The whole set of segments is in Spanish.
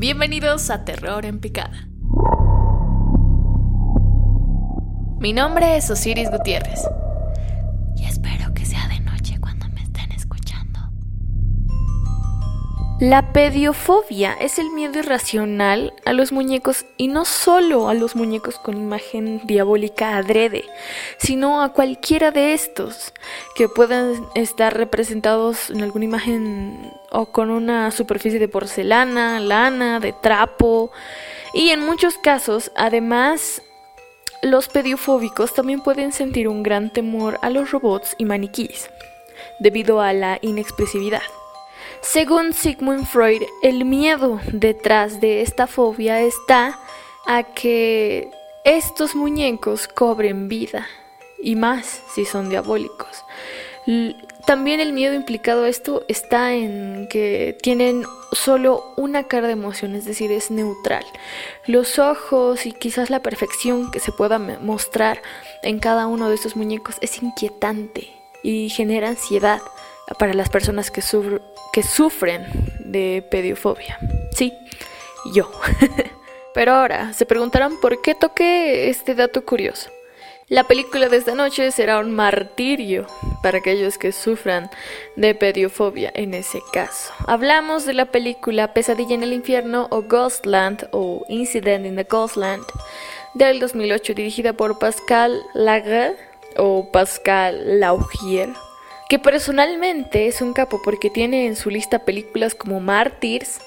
Bienvenidos a Terror en Picada. Mi nombre es Osiris Gutiérrez y espero La pediofobia es el miedo irracional a los muñecos y no solo a los muñecos con imagen diabólica adrede, sino a cualquiera de estos que puedan estar representados en alguna imagen o con una superficie de porcelana, lana, de trapo y en muchos casos además los pediofóbicos también pueden sentir un gran temor a los robots y maniquíes, debido a la inexpresividad. Según Sigmund Freud, el miedo detrás de esta fobia está a que estos muñecos cobren vida, y más si son diabólicos. También el miedo implicado a esto está en que tienen solo una cara de emoción, es decir, es neutral. Los ojos y quizás la perfección que se pueda mostrar en cada uno de estos muñecos es inquietante y genera ansiedad para las personas que, que sufren de pediofobia. Sí, yo. Pero ahora, se preguntarán por qué toqué este dato curioso. La película de esta noche será un martirio para aquellos que sufran de pediofobia en ese caso. Hablamos de la película Pesadilla en el infierno o Ghostland o Incident in the Ghostland del 2008 dirigida por Pascal Lager o Pascal Laugier que personalmente es un capo porque tiene en su lista películas como Martyrs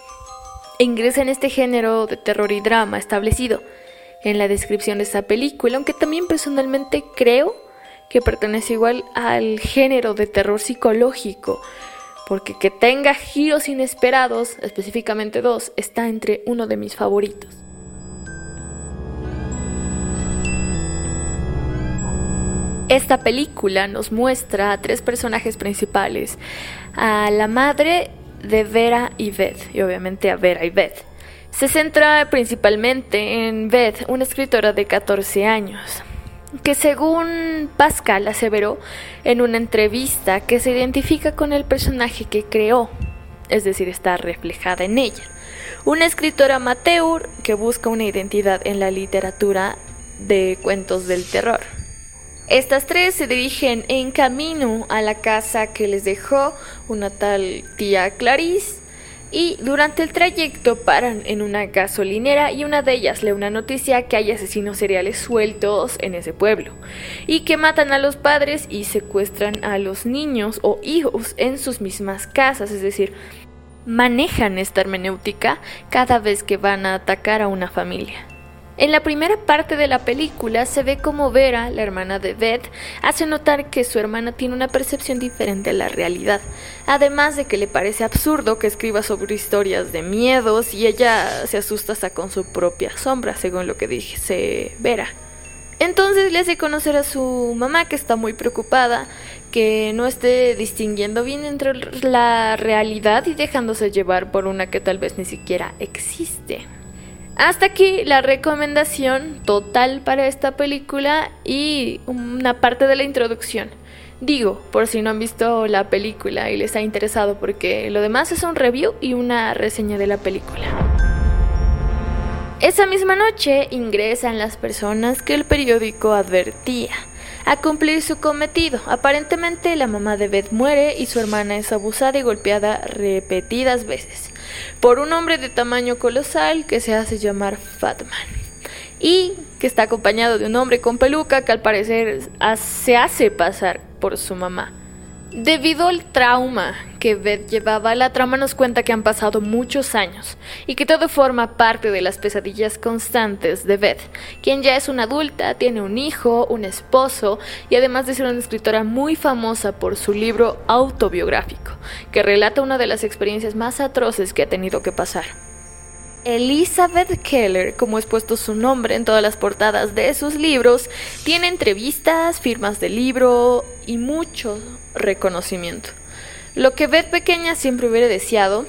e ingresa en este género de terror y drama establecido en la descripción de esta película, aunque también personalmente creo que pertenece igual al género de terror psicológico, porque que tenga giros inesperados, específicamente dos, está entre uno de mis favoritos. Esta película nos muestra a tres personajes principales, a la madre de Vera y Beth, y obviamente a Vera y Beth se centra principalmente en Beth, una escritora de 14 años, que según Pascal aseveró en una entrevista que se identifica con el personaje que creó, es decir, está reflejada en ella. Una escritora amateur que busca una identidad en la literatura de cuentos del terror. Estas tres se dirigen en camino a la casa que les dejó una tal tía Clarice y durante el trayecto paran en una gasolinera y una de ellas lee una noticia que hay asesinos seriales sueltos en ese pueblo y que matan a los padres y secuestran a los niños o hijos en sus mismas casas, es decir, manejan esta hermenéutica cada vez que van a atacar a una familia. En la primera parte de la película se ve como Vera, la hermana de Beth, hace notar que su hermana tiene una percepción diferente a la realidad, además de que le parece absurdo que escriba sobre historias de miedos y ella se asusta hasta con su propia sombra, según lo que dice Vera. Entonces le hace conocer a su mamá que está muy preocupada, que no esté distinguiendo bien entre la realidad y dejándose llevar por una que tal vez ni siquiera existe. Hasta aquí la recomendación total para esta película y una parte de la introducción. Digo, por si no han visto la película y les ha interesado, porque lo demás es un review y una reseña de la película. Esa misma noche ingresan las personas que el periódico advertía a cumplir su cometido. Aparentemente la mamá de Beth muere y su hermana es abusada y golpeada repetidas veces por un hombre de tamaño colosal que se hace llamar Fatman y que está acompañado de un hombre con peluca que al parecer se hace pasar por su mamá. Debido al trauma que Beth llevaba, la trama nos cuenta que han pasado muchos años y que todo forma parte de las pesadillas constantes de Beth, quien ya es una adulta, tiene un hijo, un esposo y además de ser una escritora muy famosa por su libro autobiográfico, que relata una de las experiencias más atroces que ha tenido que pasar. Elizabeth Keller, como es puesto su nombre en todas las portadas de sus libros, tiene entrevistas, firmas de libro y mucho reconocimiento. Lo que Beth pequeña siempre hubiera deseado,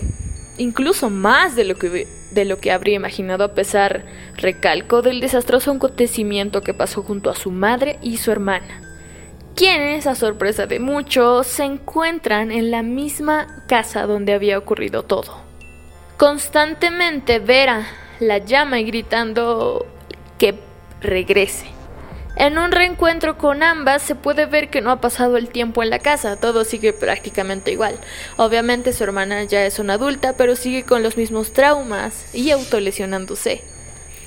incluso más de lo que, de lo que habría imaginado a pesar, recalco, del desastroso acontecimiento que pasó junto a su madre y su hermana, quienes, a sorpresa de muchos, se encuentran en la misma casa donde había ocurrido todo. Constantemente Vera la llama y gritando que regrese. En un reencuentro con ambas se puede ver que no ha pasado el tiempo en la casa, todo sigue prácticamente igual. Obviamente su hermana ya es una adulta, pero sigue con los mismos traumas y autolesionándose.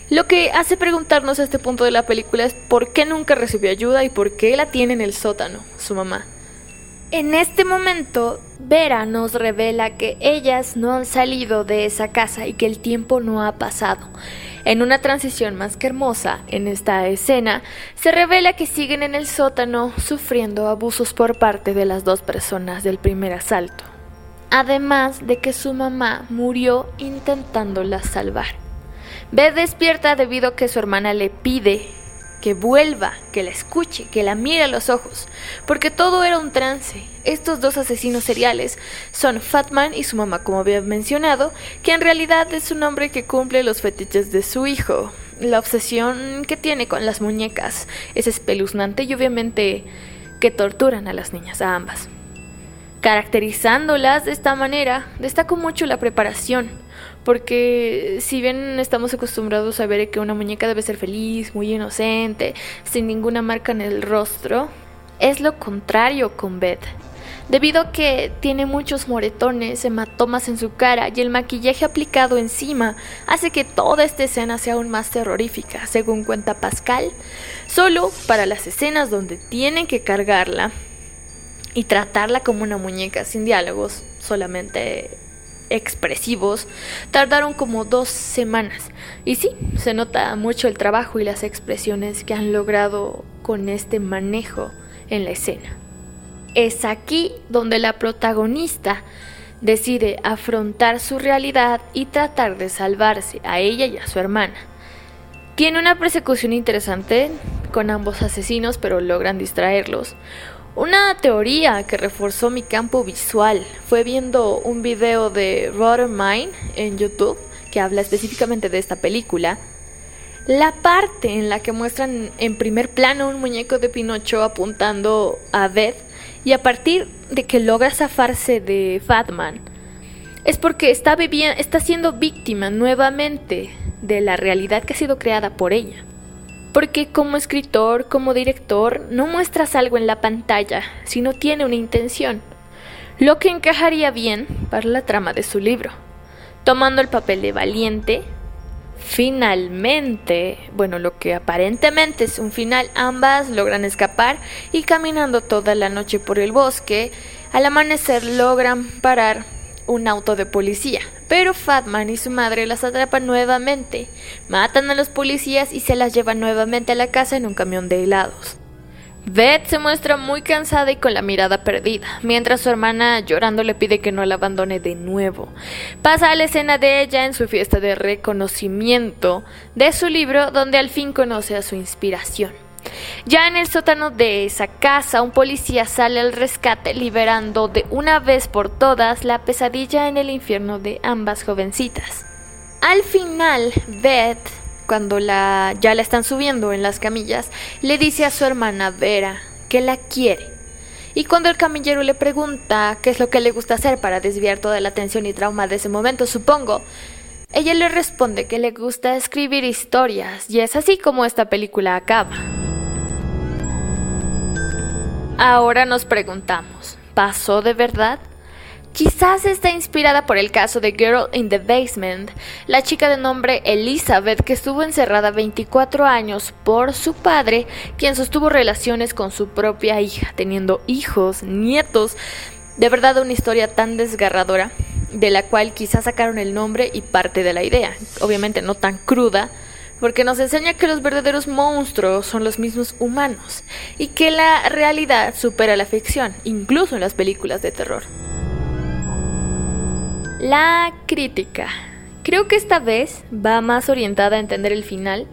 Lo que hace preguntarnos a este punto de la película es por qué nunca recibió ayuda y por qué la tiene en el sótano, su mamá. En este momento, Vera nos revela que ellas no han salido de esa casa y que el tiempo no ha pasado. En una transición más que hermosa en esta escena, se revela que siguen en el sótano sufriendo abusos por parte de las dos personas del primer asalto. Además de que su mamá murió intentándola salvar. Beth despierta debido a que su hermana le pide que vuelva, que la escuche, que la mire a los ojos, porque todo era un trance. Estos dos asesinos seriales son Fatman y su mamá, como había mencionado, que en realidad es un hombre que cumple los fetiches de su hijo. La obsesión que tiene con las muñecas es espeluznante y obviamente que torturan a las niñas, a ambas. Caracterizándolas de esta manera, destaco mucho la preparación, porque si bien estamos acostumbrados a ver que una muñeca debe ser feliz, muy inocente, sin ninguna marca en el rostro, es lo contrario con Beth. Debido a que tiene muchos moretones, hematomas en su cara y el maquillaje aplicado encima hace que toda esta escena sea aún más terrorífica, según cuenta Pascal, solo para las escenas donde tienen que cargarla y tratarla como una muñeca sin diálogos, solamente expresivos, tardaron como dos semanas. Y sí, se nota mucho el trabajo y las expresiones que han logrado con este manejo en la escena. Es aquí donde la protagonista decide afrontar su realidad y tratar de salvarse a ella y a su hermana. Tiene una persecución interesante con ambos asesinos, pero logran distraerlos. Una teoría que reforzó mi campo visual fue viendo un video de Mind en YouTube que habla específicamente de esta película. La parte en la que muestran en primer plano un muñeco de Pinocho apuntando a Beth y a partir de que logra zafarse de Fatman es porque está, está siendo víctima nuevamente de la realidad que ha sido creada por ella porque como escritor, como director, no muestras algo en la pantalla, sino tiene una intención, lo que encajaría bien para la trama de su libro. Tomando el papel de valiente, finalmente, bueno, lo que aparentemente es un final, ambas logran escapar y caminando toda la noche por el bosque, al amanecer logran parar un auto de policía, pero Fatman y su madre las atrapan nuevamente, matan a los policías y se las llevan nuevamente a la casa en un camión de helados. Beth se muestra muy cansada y con la mirada perdida, mientras su hermana llorando le pide que no la abandone de nuevo. Pasa a la escena de ella en su fiesta de reconocimiento de su libro donde al fin conoce a su inspiración. Ya en el sótano de esa casa, un policía sale al rescate liberando de una vez por todas la pesadilla en el infierno de ambas jovencitas. Al final, Beth, cuando la, ya la están subiendo en las camillas, le dice a su hermana Vera que la quiere. Y cuando el camillero le pregunta qué es lo que le gusta hacer para desviar toda la tensión y trauma de ese momento, supongo, ella le responde que le gusta escribir historias, y es así como esta película acaba. Ahora nos preguntamos, ¿pasó de verdad? Quizás está inspirada por el caso de Girl in the Basement, la chica de nombre Elizabeth que estuvo encerrada 24 años por su padre, quien sostuvo relaciones con su propia hija, teniendo hijos, nietos. De verdad una historia tan desgarradora, de la cual quizás sacaron el nombre y parte de la idea, obviamente no tan cruda, porque nos enseña que los verdaderos monstruos son los mismos humanos y que la realidad supera la ficción, incluso en las películas de terror. La crítica. Creo que esta vez va más orientada a entender el final.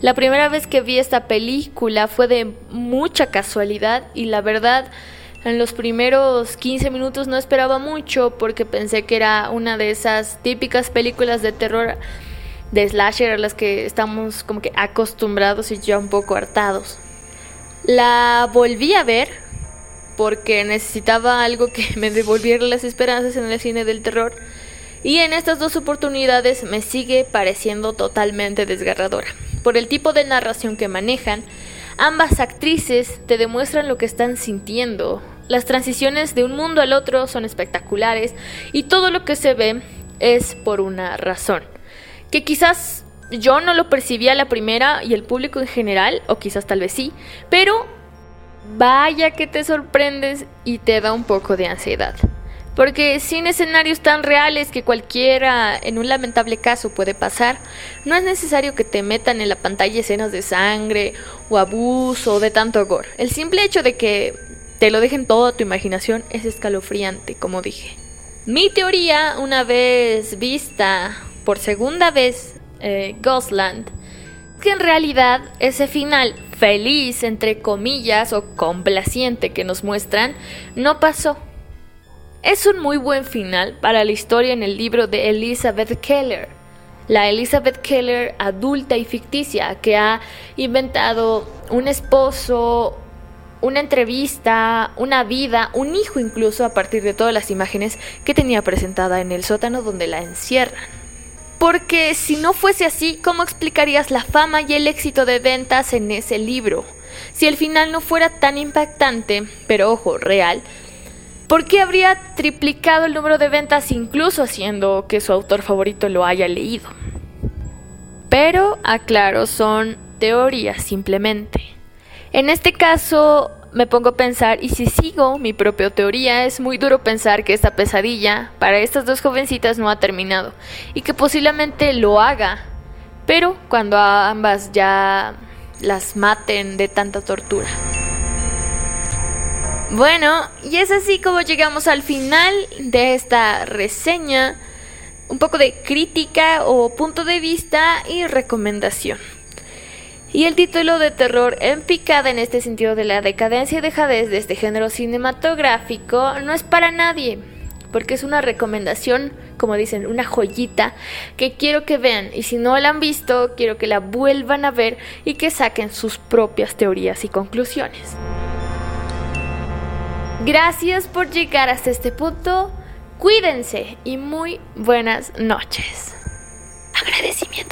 La primera vez que vi esta película fue de mucha casualidad y la verdad en los primeros 15 minutos no esperaba mucho porque pensé que era una de esas típicas películas de terror de slasher a las que estamos como que acostumbrados y ya un poco hartados. La volví a ver porque necesitaba algo que me devolviera las esperanzas en el cine del terror Y en estas dos oportunidades me sigue pareciendo totalmente desgarradora. Por el tipo de narración que manejan, ambas actrices te demuestran lo que están sintiendo. Las transiciones de un mundo al otro son espectaculares y todo lo que se ve es por una razón. Que quizás yo no lo percibía la primera y el público en general, o quizás tal vez sí, pero vaya que te sorprendes y te da un poco de ansiedad. Porque sin escenarios tan reales que cualquiera en un lamentable caso puede pasar, no es necesario que te metan en la pantalla escenas de sangre o abuso o de tanto gore. El simple hecho de que te lo dejen todo a tu imaginación es escalofriante, como dije. Mi teoría, una vez vista por segunda vez eh, Ghostland, que en realidad ese final feliz, entre comillas, o complaciente que nos muestran, no pasó. Es un muy buen final para la historia en el libro de Elizabeth Keller. La Elizabeth Keller adulta y ficticia que ha inventado un esposo, una entrevista, una vida, un hijo incluso a partir de todas las imágenes que tenía presentada en el sótano donde la encierran. Porque si no fuese así, ¿cómo explicarías la fama y el éxito de ventas en ese libro? Si el final no fuera tan impactante, pero ojo, real, ¿Por qué habría triplicado el número de ventas incluso haciendo que su autor favorito lo haya leído? Pero, aclaro, son teorías simplemente. En este caso, me pongo a pensar, y si sigo mi propia teoría, es muy duro pensar que esta pesadilla para estas dos jovencitas no ha terminado, y que posiblemente lo haga, pero cuando a ambas ya las maten de tanta tortura. Bueno, y es así como llegamos al final de esta reseña. Un poco de crítica o punto de vista y recomendación. Y el título de terror en picada en este sentido de la decadencia y dejadez de este género cinematográfico no es para nadie, porque es una recomendación, como dicen, una joyita que quiero que vean y si no la han visto, quiero que la vuelvan a ver y que saquen sus propias teorías y conclusiones. Gracias por llegar hasta este punto. Cuídense y muy buenas noches. Agradecimiento.